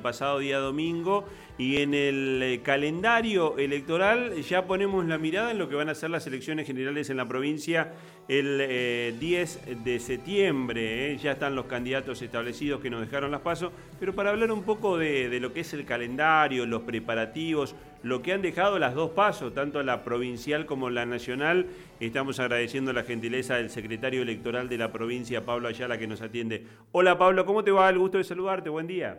pasado día domingo y en el eh, calendario electoral ya ponemos la mirada en lo que van a ser las elecciones generales en la provincia el 10 eh, de septiembre. ¿eh? Ya están los candidatos establecidos que nos dejaron las pasos, pero para hablar un poco de, de, lo que es el calendario, los preparativos, lo que han dejado las dos pasos, tanto la provincial como la nacional, estamos agradeciendo la gentileza del secretario electoral de la provincia, Pablo Ayala, que nos atiende. Hola Pablo, ¿cómo te va? El gusto de saludarte, buen día.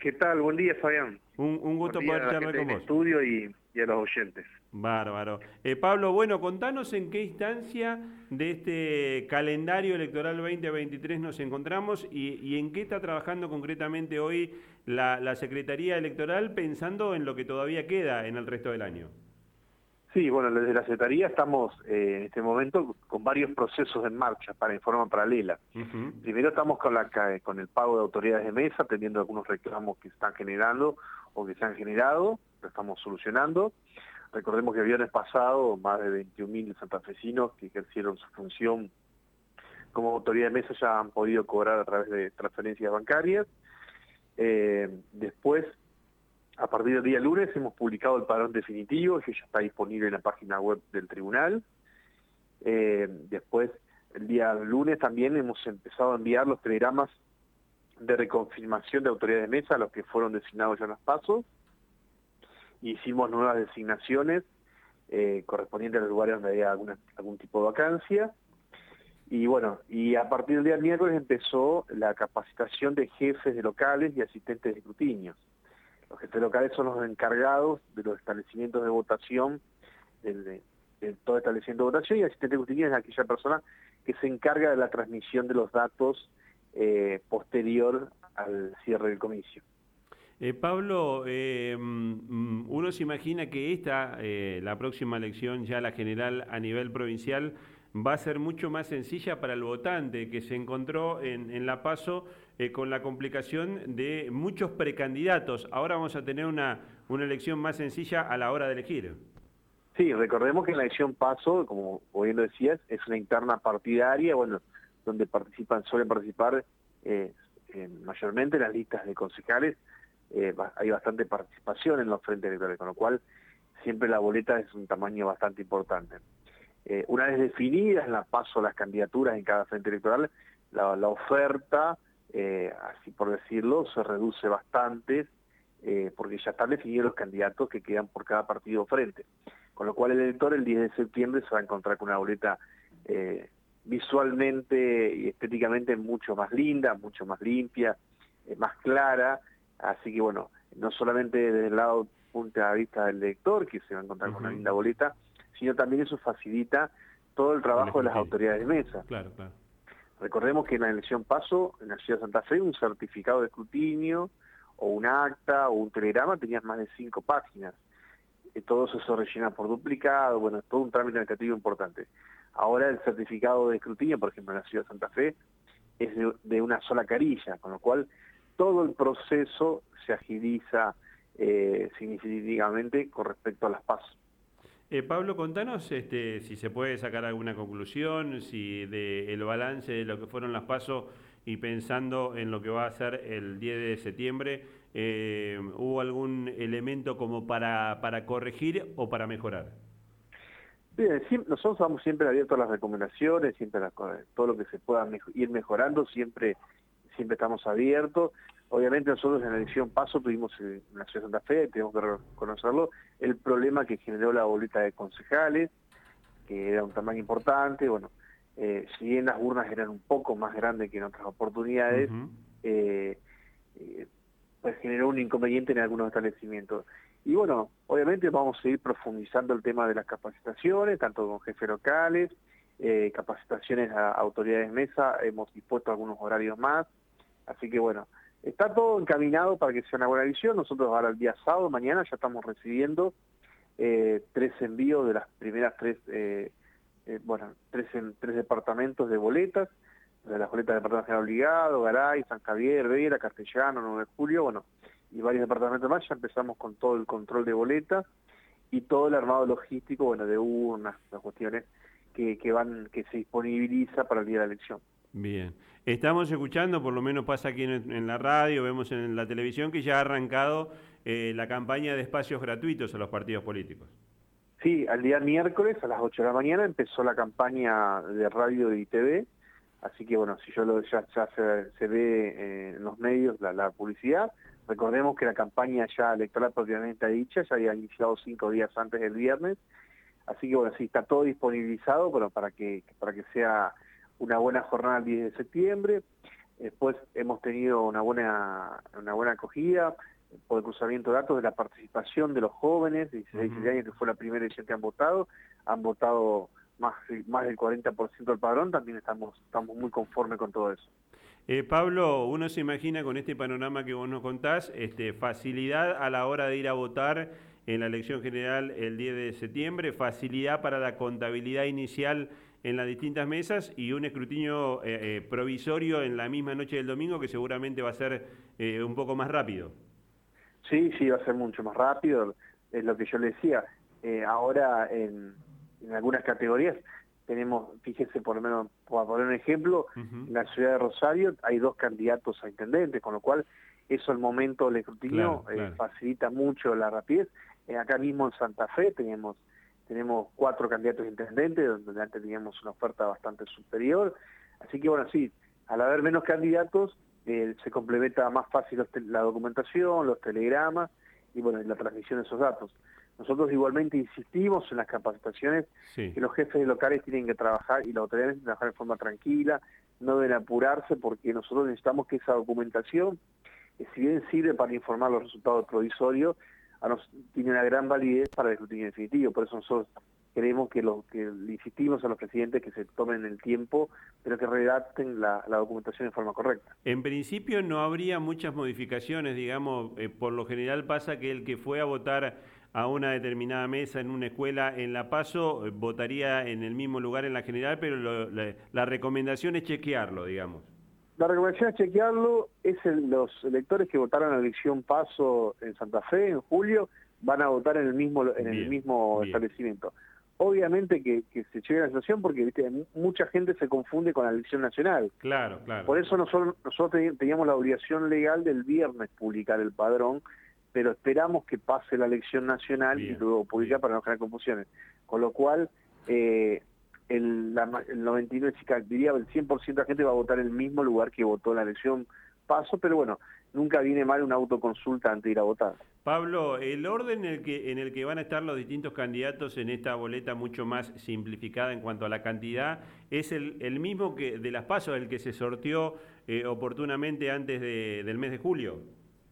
¿Qué tal? Buen día, Fabián. Un, un gusto poder charlar con vos. estudio y, y, a los oyentes. Bárbaro. Eh, Pablo, bueno, contanos en qué instancia de este calendario electoral 2023 nos encontramos y, y en qué está trabajando concretamente hoy la, la Secretaría Electoral pensando en lo que todavía queda en el resto del año. Sí, bueno, desde la Secretaría estamos eh, en este momento con varios procesos en marcha para en forma paralela. Uh -huh. Primero estamos con, la, con el pago de autoridades de mesa, atendiendo algunos reclamos que están generando o que se han generado, lo estamos solucionando. Recordemos que el viernes pasado más de 21.000 santafesinos que ejercieron su función como autoridad de mesa ya han podido cobrar a través de transferencias bancarias. Eh, después a partir del día lunes hemos publicado el padrón definitivo, que ya está disponible en la página web del tribunal. Eh, después, el día lunes también hemos empezado a enviar los telegramas de reconfirmación de autoridades de mesa a los que fueron designados ya en los pasos. Hicimos nuevas designaciones eh, correspondientes a los lugares donde había algún tipo de vacancia. Y bueno, y a partir del día miércoles empezó la capacitación de jefes de locales y asistentes de escrutinios. Los jefes locales son los encargados de los establecimientos de votación, de, todo establecimiento de votación, y el asistente escrutinio es aquella persona que se encarga de la transmisión de los datos eh, posterior al cierre del comicio. Eh, Pablo, eh, uno se imagina que esta, la próxima elección, ya la general a nivel provincial, va a ser mucho más sencilla para el votante que se encontró en, en La Paso eh, con la complicación de muchos precandidatos. Ahora vamos a tener una, una elección más sencilla a la hora de elegir. Sí, recordemos que en la elección Paso, como bien lo decías, es una interna partidaria, bueno, donde participan, suelen participar eh, eh, mayormente las listas de concejales, hay bastante participación en los frentes electorales, con lo cual siempre la boleta es un tamaño bastante importante. Una vez definidas la paso las candidaturas en cada frente electoral, la oferta, eh, así por decirlo, se reduce bastante eh, porque ya están definidos los candidatos que quedan por cada partido frente. Con lo cual el elector el 10 de septiembre se va a encontrar con una boleta eh, visualmente y estéticamente mucho más linda, mucho más limpia, más clara. Así que bueno, no solamente desde el lado punto de vista del lector, que se va a encontrar uh -huh. con una linda boleta, sino también eso facilita todo el trabajo de las autoridades de mesa. Claro, claro. Recordemos que en la elección paso, en la ciudad de Santa Fe, un certificado de escrutinio, o un acta, o un telegrama, tenías más de cinco páginas. Y todo eso se rellena por duplicado, bueno, es todo un trámite administrativo importante. Ahora el certificado de escrutinio, por ejemplo, en la ciudad de Santa Fe, es de, de una sola carilla, con lo cual todo el proceso se agiliza eh, significativamente con respecto a las pasos. Eh, Pablo, contanos este, si se puede sacar alguna conclusión, si de el balance de lo que fueron las pasos y pensando en lo que va a ser el 10 de septiembre, eh, ¿hubo algún elemento como para, para corregir o para mejorar? Bien, nosotros estamos siempre abiertos a las recomendaciones, siempre a todo lo que se pueda ir mejorando, siempre, siempre estamos abiertos. Obviamente nosotros en la elección paso tuvimos en la ciudad de Santa Fe, tenemos que reconocerlo, el problema que generó la boleta de concejales, que era un tamaño importante, bueno, eh, si bien las urnas eran un poco más grandes que en otras oportunidades, uh -huh. eh, eh, pues generó un inconveniente en algunos establecimientos. Y bueno, obviamente vamos a seguir profundizando el tema de las capacitaciones, tanto con jefes locales, eh, capacitaciones a autoridades de mesa, hemos dispuesto algunos horarios más, así que bueno, Está todo encaminado para que sea una buena visión. Nosotros ahora el día sábado, mañana, ya estamos recibiendo eh, tres envíos de las primeras tres, eh, eh, bueno, tres, tres departamentos de boletas, de las boletas de Departamento General Obligado, Garay, San Javier, Vera, Castellano, 9 de Julio, bueno, y varios departamentos más. Ya empezamos con todo el control de boletas y todo el armado logístico, bueno, de urnas, las cuestiones que, que van, que se disponibiliza para el día de la elección. Bien. Estamos escuchando, por lo menos pasa aquí en, la radio, vemos en la televisión que ya ha arrancado eh, la campaña de espacios gratuitos a los partidos políticos. Sí, al día miércoles a las 8 de la mañana empezó la campaña de radio y TV, así que bueno, si yo lo ya, se, ve eh, en los medios la, publicidad, recordemos que la campaña ya electoral propiamente dicha ya había iniciado cinco días antes del viernes, así que bueno, sí está todo disponibilizado pero para que para que sea una buena jornada el 10 de septiembre. Después hemos tenido una buena, una buena acogida por el cruzamiento de datos de la participación de los jóvenes de 16 años, que fue la primera edición que han votado. Han votado más, más del 40% del padrón, también estamos, estamos muy conformes con todo eso. Eh, Pablo, uno se imagina con este panorama que vos nos contás, este, facilidad a la hora de ir a votar en la elección general el 10 de septiembre, facilidad para la contabilidad inicial en las distintas mesas y un escrutinio eh, eh, provisorio en la misma noche del domingo que seguramente va a ser eh, un poco más rápido. Sí, sí, va a ser mucho más rápido, es lo que yo le decía. ahora en, algunas categorías tenemos, fíjese por lo menos, para poner un ejemplo, en la ciudad de Rosario hay dos candidatos a intendentes, con lo cual eso el momento del escrutinio facilita mucho la rapidez. acá mismo en Santa Fe tenemos tenemos cuatro candidatos intendentes, donde antes teníamos una oferta bastante superior. Así que bueno, sí, al haber menos candidatos, eh, se complementa más fácil la documentación, los telegramas y bueno, la transmisión de esos datos. Nosotros igualmente insistimos en las capacitaciones que los jefes locales tienen que trabajar y las autoridades tienen que trabajar de forma tranquila, no deben apurarse porque nosotros necesitamos que esa documentación, eh, si bien sirve para informar los resultados provisorios, tiene una gran validez para el escrutinio definitivo. Por eso nosotros queremos que, lo, que insistimos a los presidentes que se tomen el tiempo, pero que redacten la, documentación en forma correcta. En principio no habría muchas modificaciones, digamos, eh, por lo general pasa que el que fue a votar a una determinada mesa en una escuela en La Paso eh, votaría en el mismo lugar en la general, pero la recomendación es chequearlo, digamos. La recomendación es chequearlo, es los electores que votaron la elección paso en Santa Fe en julio, van a votar en el mismo, en el mismo establecimiento. Obviamente que, se cheque la situación porque ¿viste? mucha gente se confunde con la elección nacional. Claro, claro. Por eso nosotros, nosotros teníamos la obligación legal del viernes publicar el padrón, pero esperamos que pase la elección nacional y luego publicar para no generar confusiones. Con lo cual, eh, el, la, el 99, diría el 100% de la gente va a votar en el mismo lugar que votó en la elección paso, pero bueno, nunca viene mal una autoconsulta antes de ir a votar. Pablo, el orden en el que, en el que van a estar los distintos candidatos en esta boleta mucho más simplificada en cuanto a la cantidad, es el, el mismo que de las pasos, el que se sorteó eh, oportunamente antes de, del mes de julio.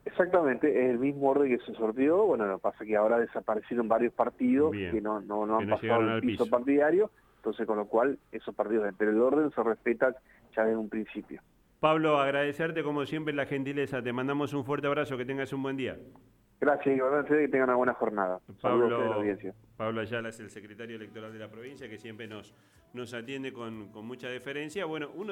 Exactamente, es el mismo orden que se sorteó, bueno, lo que pasa es que ahora desaparecieron varios partidos que no, no, no han pasado el piso partidario, entonces, con lo cual, esos partidos, pero el orden se respeta ya desde un principio. Pablo, agradecerte como siempre la gentileza. Te mandamos un fuerte abrazo, que tengas un buen día. Gracias, igualmente que tengan una buena jornada. Pablo, Pablo Ayala es el secretario electoral de la provincia que siempre nos, nos atiende con, con mucha deferencia. Bueno, uno